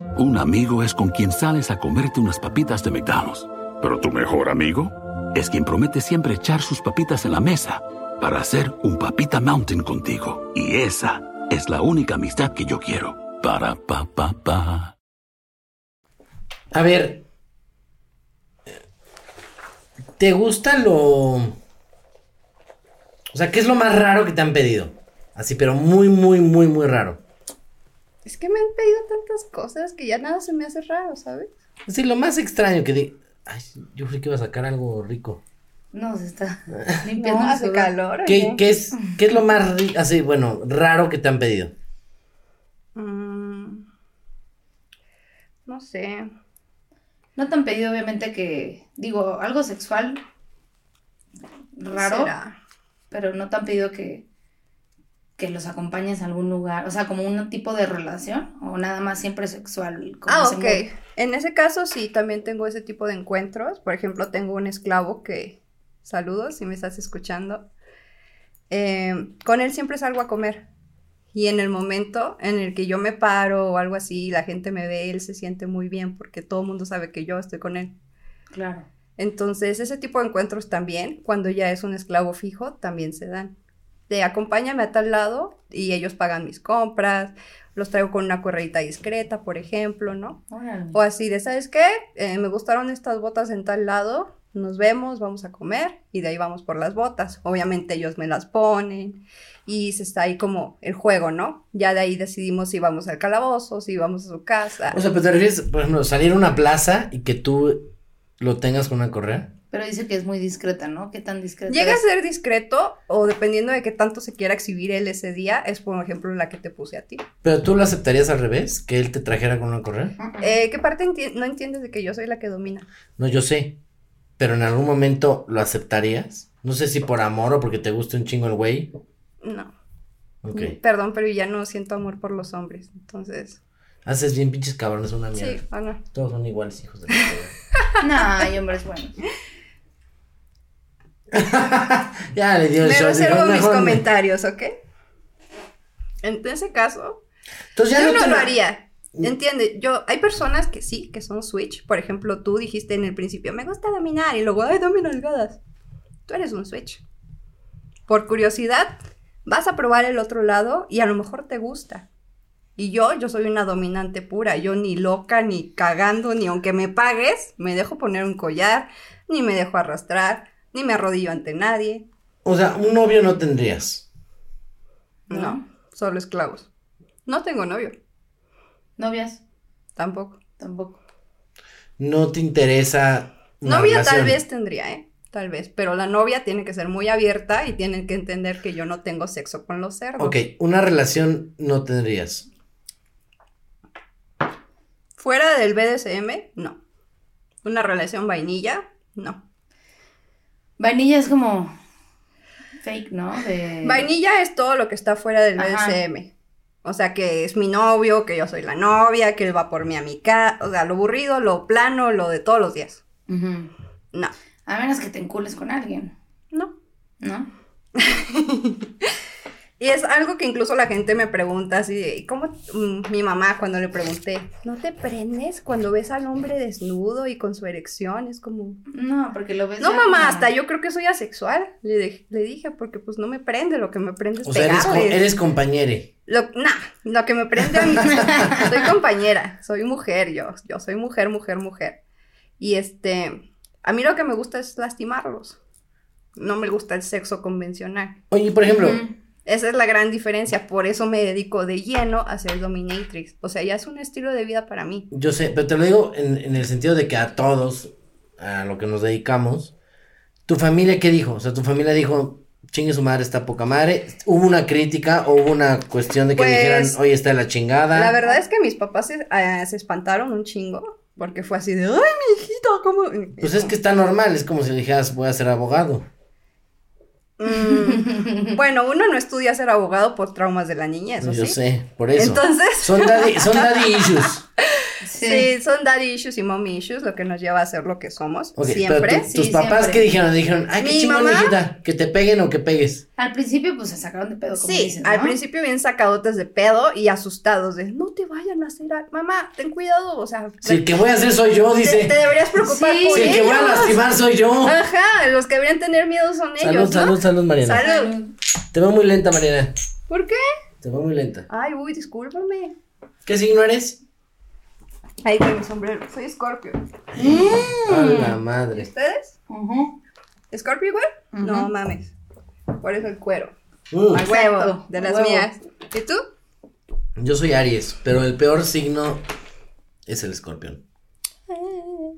Un amigo es con quien sales a comerte unas papitas de McDonald's. Pero tu mejor amigo es quien promete siempre echar sus papitas en la mesa para hacer un papita mountain contigo. Y esa es la única amistad que yo quiero. Para pa pa pa. A ver. ¿Te gusta lo. O sea, ¿qué es lo más raro que te han pedido? Así, pero muy, muy, muy, muy raro. Es que me han pedido tantas cosas que ya nada se me hace raro, ¿sabes? Así, lo más extraño que di. Ay, yo creí que iba a sacar algo rico. No, se está limpiando. No, hace sudor. calor. ¿Qué, qué es, ¿Qué es lo más así, bueno, raro que te han pedido? Mm, no sé. No te han pedido, obviamente, que. Digo, algo sexual raro, ¿Será? pero no te han pedido que. Que los acompañes a algún lugar. O sea, como un tipo de relación. O nada más siempre sexual. como Ah, ok. En ese caso sí, también tengo ese tipo de encuentros. Por ejemplo, tengo un esclavo que, saludos si me estás escuchando, Eh, con él siempre salgo a comer. Y en el momento en el que yo me paro o algo así, la gente me ve, él se siente muy bien porque todo el mundo sabe que yo estoy con él. Claro. Entonces, ese tipo de encuentros también, cuando ya es un esclavo fijo, también se dan. De acompáñame a tal lado y ellos pagan mis compras, los traigo con una correita discreta, por ejemplo, ¿no? Órale. O así de, ¿sabes qué? Eh, me gustaron estas botas en tal lado, nos vemos, vamos a comer y de ahí vamos por las botas. Obviamente ellos me las ponen y se está ahí como el juego, ¿no? Ya de ahí decidimos si vamos al calabozo, si vamos a su casa. O sea, pero te refieres, por ejemplo, salir a una plaza y que tú lo tengas con una correa. Pero dice que es muy discreta, ¿no? ¿Qué tan discreta Llega a ser discreto o dependiendo de qué tanto se quiera exhibir él ese día, es por ejemplo la que te puse a ti. Pero tú lo aceptarías al revés, que él te trajera con una correa. Eh, ¿Qué parte enti- no entiendes de que yo soy la que domina? No, yo sé. Pero en algún momento lo aceptarías. No sé si por amor o porque te gusta un chingo el güey. No. Ok. Perdón, pero ya no siento amor por los hombres. Entonces, Haces bien pinches cabrones una mierda. sí, ah, no. Todos son iguales, hijos de la. No, hay hombres buenos. Ya le dio el Me show. reservo mis "Mejor me-". comentarios, ¿ok? En ese caso, Entonces ya yo no no lo haría. Entiende, yo, hay personas que sí, que son switch. Por ejemplo, tú dijiste en el principio, me gusta dominar, y luego, ay, dame nalgadas. Tú eres un switch. Por curiosidad, vas a probar el otro lado y a lo mejor te gusta. Y yo, yo soy una dominante pura. Yo ni loca, ni cagando, ni aunque me pagues, me dejo poner un collar, ni me dejo arrastrar, ni me arrodillo ante nadie. O sea, un novio no tendrías. No, solo esclavos. No tengo novio, ¿Novias? tampoco. Tampoco. no te interesa una Novia tal vez tendría, ¿eh? Tal vez, pero la novia tiene que ser muy abierta y tienen que entender que yo no tengo sexo con los cerdos. Ok, una relación no tendrías. Fuera del BDSM, no. Una relación vainilla, no. Vainilla es como fake, ¿no? De... Vainilla es todo lo que está fuera del Ajá. BDSM. O sea, que es mi novio, que yo soy la novia, que él va por mí a mi casa. O sea, lo aburrido, lo plano, lo de todos los días. Ujú. No, A menos que te encules con alguien, no. ¿no? Y es algo que incluso la gente me pregunta así, ¿cómo mm, mi mamá cuando le pregunté, ¿no te prendes cuando ves al hombre desnudo y con su erección? Es como, No, porque lo ves. no mamá, como- hasta yo creo que soy asexual, le, de- le dije, porque pues no me prende, lo que me prende es O sea, eres, co- eres compañere. Lo, nah, lo que me prende a mí, soy compañera, soy mujer, yo, yo soy mujer, mujer, mujer. Y este, a mí lo que me gusta es lastimarlos. No me gusta el sexo convencional. Oye, por ejemplo. Esa es la gran diferencia, por eso me dedico de lleno a ser dominatrix. O sea, ya es un estilo de vida para mí. yo sé, pero te lo digo en, en el sentido de que a todos, a lo que nos dedicamos, ¿tu familia qué dijo? O sea, tu familia dijo, chingue su madre, está poca madre. ¿Hubo una crítica o hubo una cuestión de que Pues, dijeran, oye, está la chingada? La verdad es que mis papás se, eh, se espantaron un chingo, porque fue así de, ay, mi hijito, ¿cómo? Pues es que está normal, es como si le dijeras, voy a ser abogado. Mm, bueno, uno no estudia ser abogado por traumas de la niñez, ¿o yo sí? sé, por eso. Entonces, Son daddy, son daddy issues. Sí. son daddy issues y mommy issues, lo que nos lleva a ser lo que somos, siempre. pero tu- tus Sí, papás, siempre. ¿qué dijeron? Dijeron, ay, qué chingón, mamá- hijita, que te peguen o que pegues. Al principio, pues se sacaron de pedo, como Sí, dices, al principio bien sacadotes de pedo y asustados de, no te vayan a hacer algo. Mamá, ten cuidado, o sea, Si el que voy a hacer soy yo, dice. te deberías preocupar Sí. por Si el que voy a lastimar soy yo. Ajá, los que deberían tener miedo son Salud, ellos, ¿no? salud, salud, Mariana. Salud. Te veo muy lenta, Mariana. ¿Por qué? Te veo muy lenta. Ay, uy, discúlpame. ¿Qué signo eres? Ahí con mi sombrero. Soy Scorpio. A la madre. ¿Ustedes? Ujú. ¿Scorpio igual? No mames. Por eso el cuero. Uh, Al huevo, Exacto, de las huevo. mías. ¿Y tú? yo soy Aries, pero el peor signo es el escorpión.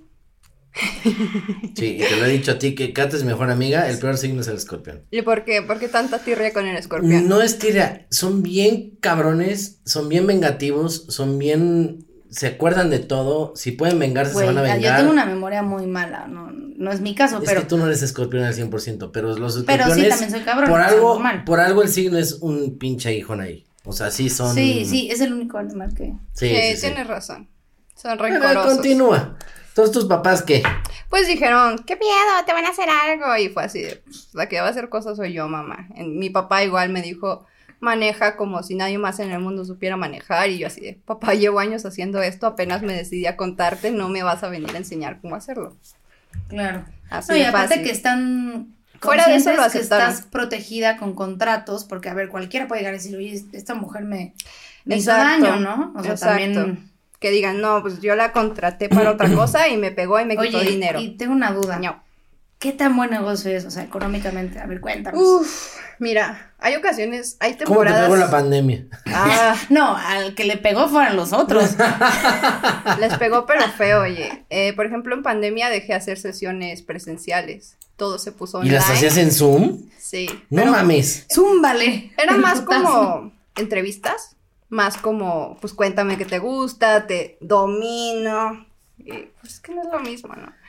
Sí, y te lo he dicho a ti que Kate es mi mejor amiga, el peor signo es el escorpión. ¿Y por qué? ¿Por qué tanta tirria con el escorpión? No es tira, son bien cabrones, son bien vengativos, son bien. Se acuerdan de todo. Si pueden vengarse, Güey, se van a vengar. yo tengo una memoria muy mala, no, no es mi caso, Es pero que tú no eres escorpión al 100%, pero los Pero escorpiones. sí, también soy cabrón, Por algo, por algo el signo es un pinche hijón ahí. O sea, sí son. sí, sí, es el único animal que... Sí, Sí, sí, sí. tienes razón. Son Pero rencorosos. continúa. Todos tus papás, ¿qué? Pues dijeron, qué miedo, te van a hacer algo. Y fue así, de, pues, la que va a hacer cosas soy yo, mamá. En- mi papá igual me dijo, maneja como si nadie más en el mundo supiera manejar. Y yo así de, papá, llevo años haciendo esto, apenas me decidí a contarte, no me vas a venir a enseñar cómo hacerlo. Claro. Así no, y aparte fácil. que están Fuera de eso lo conscientes que aceptaron. estás protegida con contratos, porque a ver, cualquiera puede llegar y decir, oye, esta mujer me, me hizo daño, ¿no? O sea, exacto. también... Que digan, no, pues yo la contraté para otra cosa y me pegó y me quitó dinero. y tengo una duda. No. ¿Qué tan buen negocio es? O sea, económicamente. A ver, cuéntanos. Uf, mira, hay ocasiones, hay ¿Cómo te temporadas. pegó la pandemia? Ah, No, al que le pegó fueron los otros. Les pegó pero feo, oye. Eh, por ejemplo, en pandemia dejé hacer sesiones presenciales. Todo se puso ¿Y online. las hacías en Zoom? Sí. No pero mames. Zúmbale. Era El más como entrevistas. Más como, pues cuéntame qué te gusta, te domino. Y, pues es que no es lo mismo, ¿no?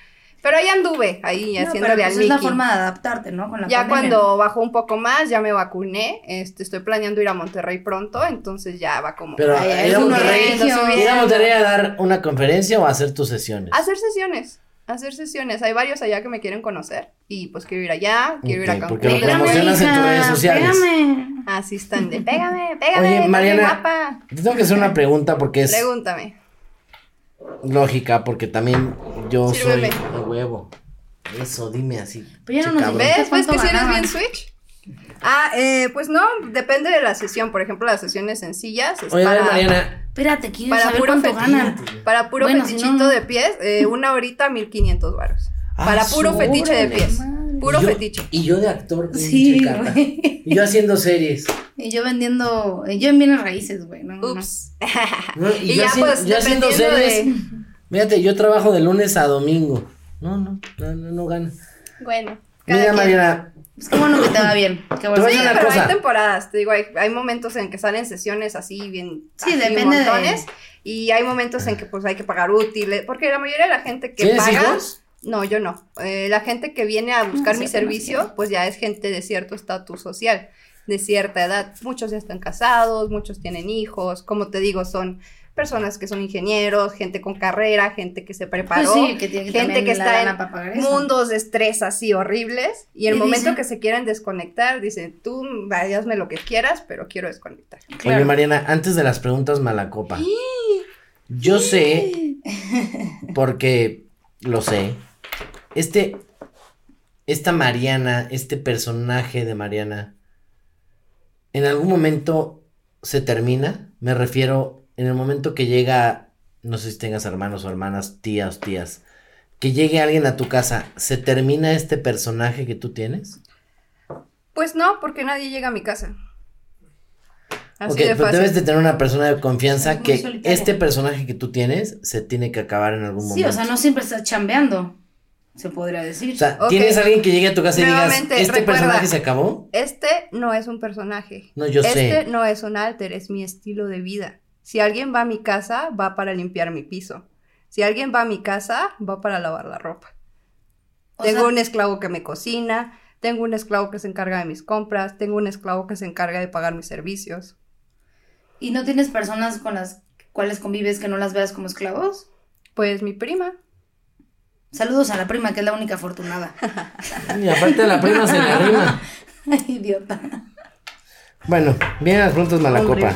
Pero ahí anduve, ahí No, haciéndole pero al pues es la forma de adaptarte, ¿no? Con la Ya pandemia. cuando bajó un poco más, ya me vacuné. Este, estoy planeando ir a Monterrey pronto, entonces ya va como. Pero Ay, ir a Monterrey, ir a Monterrey a dar una conferencia o a hacer tus sesiones. Hacer sesiones, hacer sesiones. Hay varios allá que me quieren conocer y pues quiero ir allá, quiero ir a Cancún. porque lo Pégame, promocionas en tus redes sociales. Pégame. Así están de, pégame, pégame, Oye, Mariana, guapa. Te tengo que hacer una pregunta porque es Pregúntame. Lógica, porque también yo Sírveme. soy de huevo. Eso, dime así. Pero ya no nos ves. ¿Ves? ¿Ves ¿Cuánto que si eres bien switch? Ah, eh, pues no, depende de la sesión. Por ejemplo, las sesiones sencillas es Oye, a para, Mariana, Espérate, quiero para saber puro cuánto fetiche. ganan. Para puro Bueno, si fetichito no- de pies, eh, una horita 1500 varos. Ah, para puro fetiche de pies. madre. Puro y yo- fetiche. Y yo de actor, Sí. Y yo haciendo series. Y yo vendiendo, yo en bienes raíces, güey. No. Ups. ¿no? Y, Y yo, ya, pues, yo haciendo series. de- Fíjate, yo trabajo de lunes a domingo. No, no, no, no, no gana. Bueno. cada Mira, quien. Mariana, Es que bueno que te va bien. Qué Te bueno. Sí, pero cosa. hay temporadas, te digo, hay, hay momentos en que salen sesiones así bien Sí, así, depende de- y hay momentos en que pues hay que pagar útiles, porque la mayoría de la gente que ¿Tienes paga, hijos? No, yo no, Eh, la gente que viene a buscar Ah, mi sí, apenas servicio, pues ya es gente de cierto estatus social, de cierta edad, muchos ya están casados, muchos tienen hijos, como te digo, son personas que son ingenieros, gente con carrera, gente que se preparó, Pues sí, que tiene gente que está en mundos de estrés así horribles. Y el Y momento que se quieren desconectar dicen tú hazme lo que quieras pero quiero desconectar Claro. Oye, Mariana, antes de las preguntas malacopa. Yo sé, porque lo sé, este, esta Mariana, este personaje de Mariana, en algún momento se termina. Me refiero, en el momento que llega, no sé si tengas hermanos o hermanas, tías o tías, que llegue alguien a tu casa, ¿se termina este personaje que tú tienes? pues no porque nadie llega a mi casa así Ok, de pero fácil debes de tener una persona de confianza Es que solitaria. este personaje que tú tienes se tiene que acabar en algún Sí, momento. o sea, no siempre estás chambeando, se podría decir. O sea, tienes alguien que llegue a tu casa y digas, ¿este recuerda. personaje se acabó? este no es un personaje No, yo este sé. no es un alter es mi estilo de vida si alguien va a mi casa va para limpiar mi piso si alguien va a mi casa va para lavar la ropa O tengo sea- un esclavo que me cocina, tengo un esclavo que se encarga de mis compras, tengo un esclavo que se encarga de pagar mis servicios. ¿Y no tienes personas con las cuales convives que no las veas como esclavos? Pues mi prima. Saludos a la prima, que es la única afortunada. Y aparte la prima se le arrima. Ay, idiota. Bueno, vienen las preguntas un malacopa.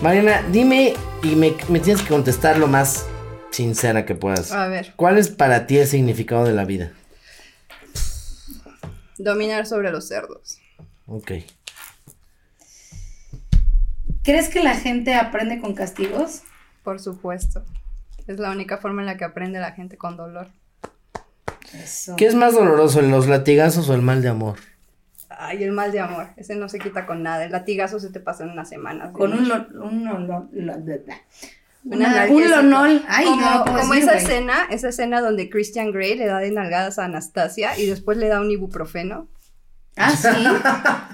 Mariana, dime y me, me tienes que contestar lo más sincera que puedas. A ver, ¿Cuál es para ti el significado de la vida? dominar sobre los cerdos. Ok. ¿Crees que la gente aprende con castigos? Por supuesto. Es la única forma en la que aprende la gente con dolor. Eso. ¿Qué es más doloroso, los latigazos o el mal de amor? Ay, el mal de amor. Ese no se quita con nada. El latigazo se te pasa en unas semanas. Con un, lo- un, lo- lo- una- lonol. Ay, como, no puedo como decir, esa güey. escena, esa escena donde Christian Grey le da de nalgadas a Anastasia y después le da un ibuprofeno. Ah, sí.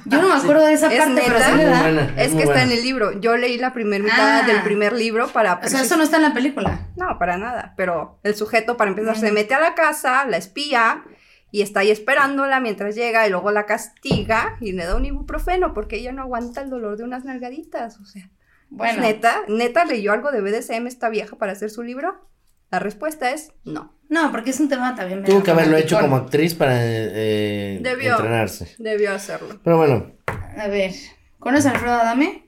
Yo no me acuerdo de esa ¿Es parte, pero sí da. buena. Es que está en el libro. Yo leí la primera mitad Ah. del primer libro para... O sea, eso no está en la película. No, para nada. Pero el sujeto, para empezar, se Mm. mete a la casa, la espía y está ahí esperándola mientras llega y luego la castiga y le da un ibuprofeno porque ella no aguanta el dolor de unas nalgaditas. O sea, Bueno, neta, neta leyó algo de BDSM esta vieja para hacer su libro. La respuesta es no. no, porque es un tema también. Tuvo que haberlo hecho como actriz para eh, Debió. entrenarse. Debió hacerlo. Pero bueno, A ver, ¿conoces a Alfredo Adame?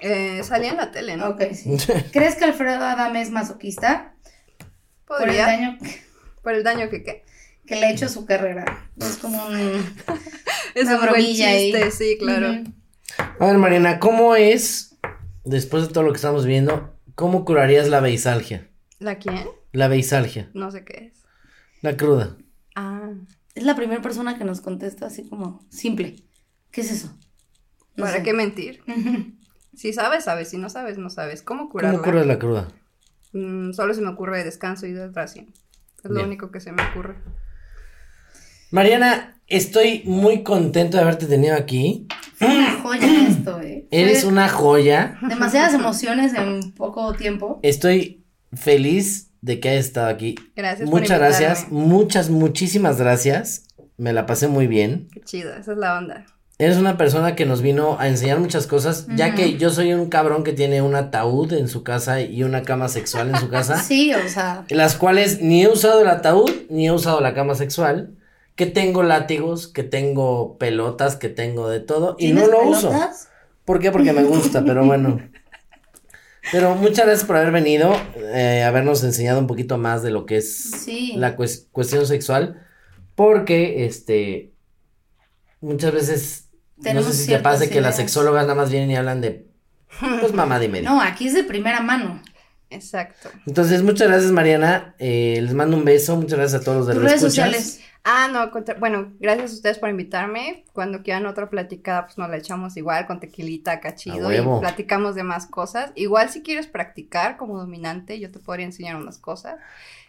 Eh, salía en la tele, ¿no? Ok, sí. ¿Crees que Alfredo Adame es masoquista? Por el daño Por el daño que qué. que le ha hecho a su carrera. Es como un... Es Una un buen bromilla ahí. sí, claro. Ujú. a ver Mariana, ¿cómo es, después de todo lo que estamos viendo, cómo curarías la beisalgia? ¿La quién? La beisalgia, No sé qué es. la cruda. Ah, Es la primera persona que nos contesta así como simple. ¿Qué es eso? No ¿para sé. qué mentir? Si sabes, sabes. Si no sabes, no sabes. ¿Cómo curarla? ¿Cómo curas la cruda? Mm, solo se me ocurre descanso y hidratación. Es lo Bien. único que se me ocurre. Mariana, estoy muy contento de haberte tenido aquí. Fue una joya esto, eh. Eres una joya. Demasiadas emociones en poco tiempo. Estoy feliz de que hayas estado aquí. Gracias por Muchas gracias, muchas, muchísimas gracias. Me la pasé muy bien. Qué chido, esa es la onda. Eres una persona que nos vino a enseñar muchas cosas, ya que yo soy un cabrón que tiene un ataúd en su casa y una cama sexual en su casa, Sí, o sea, las cuales ni he usado el ataúd ni he usado la cama sexual, que tengo látigos, que tengo pelotas, que tengo de todo y no ¿tienes lo uso. ¿Por qué? Porque me gusta, pero bueno. Pero muchas gracias por haber venido, eh, habernos enseñado un poquito más de lo que es Sí. la cues- cuestión sexual, porque este muchas veces Tenemos no sé si te pase que las sexólogas nada más vienen y hablan de pues mamá y media. No, aquí es de primera mano. Exacto. Entonces, muchas gracias Mariana, eh, les mando un beso, muchas gracias a todos los de los redes sociales. Ah, no, contra- bueno, gracias a ustedes por invitarme. Cuando quieran otra platicada, pues nos la echamos igual con tequilita, A cachido huevo. y platicamos de más cosas. Igual si quieres practicar como dominante, yo te podría enseñar unas cosas.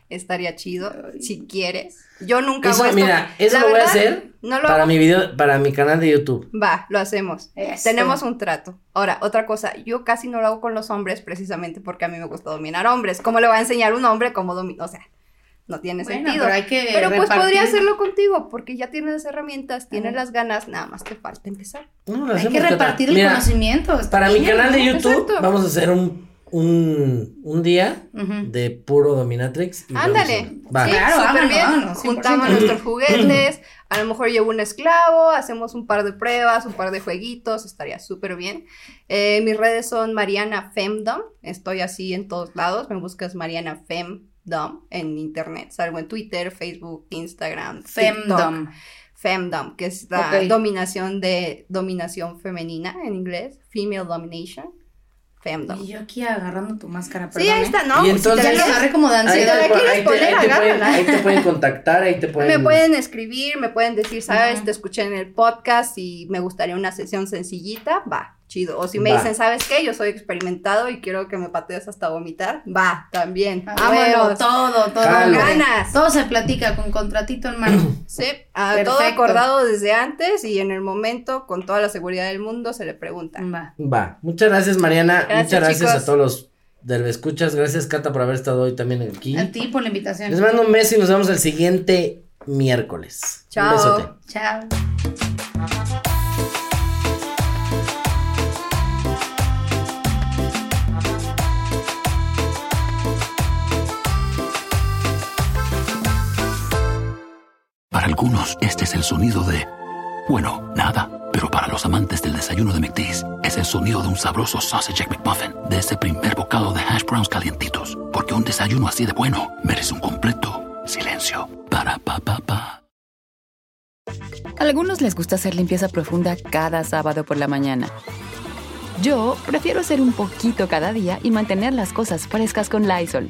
Estaría chido, si quieres. Yo nunca Eso, hago esto. mira, eso La lo voy a hacer no lo para hago. mi video, para mi canal de YouTube. Va, lo hacemos. Eso. Tenemos un trato. Ahora, otra cosa, yo casi no lo hago con los hombres precisamente porque a mí me gusta dominar hombres. ¿Cómo le voy a enseñar a un hombre cómo dominar? O sea, no tiene Bueno, sentido. pero hay que Pero pues podría hacerlo contigo porque ya tienes las herramientas, tienes las ganas, nada más te falta empezar. No, lo Hay que repartir el Mira, conocimiento. Para mi canal de. YouTube vamos a hacer un, un, un día de puro dominatrix. y Ándale. Va. Sí, Claro, súper bien. háganlo, 100%. Juntamos nuestros juguetes, a lo mejor llevo un esclavo, hacemos un par de pruebas, un par de jueguitos, estaría súper bien. Eh, mis redes son Mariana Femdom, estoy así en todos lados, me buscas Mariana Femdom en internet, salgo en Twitter, Facebook, Instagram, TikTok. Femdom. Femdom, que es la dominación de dominación femenina en inglés, female domination, Femdom. Y yo aquí agarrando tu máscara, Sí, perdón, ahí ¿eh? está, ¿no? Y Si te entonces- Ya la lo quieres- agarré como de Ahí ansiedad. ahí te- quieres ahí te pueden, agárrala. ahí te pueden contactar, ahí te pueden... Me pueden escribir, me pueden decir, sabes, te escuché en el podcast y me gustaría una sesión sencillita, va, chido. O si me Va. dicen, ¿sabes qué? Yo soy experimentado y quiero que me patees hasta vomitar, va, también. Ah, bueno, Vámonos. todo, todo. Hombre. Ganas. Todo se platica con contratito en mano. Sí, ah, todo acordado desde antes y en el momento, con toda la seguridad del mundo, se le pregunta. Va. Va. Muchas gracias, Mariana. Gracias, Muchas gracias chicos. a todos los del Escuchas. Gracias, Cata, por haber estado hoy también aquí. A ti por la invitación. Les mando un beso y nos vemos el siguiente miércoles. Chao. Un besote. Chao. Algunos, este es el sonido de, bueno, nada. Pero para los amantes del desayuno de McDee's, es el sonido de un sabroso sausage McMuffin, de ese primer bocado de hash browns calientitos. Porque un desayuno así de bueno merece un completo silencio. Para pa pa pa. Algunos les gusta hacer limpieza profunda cada sábado por la mañana. Yo prefiero hacer un poquito cada día y mantener las cosas frescas con Lysol.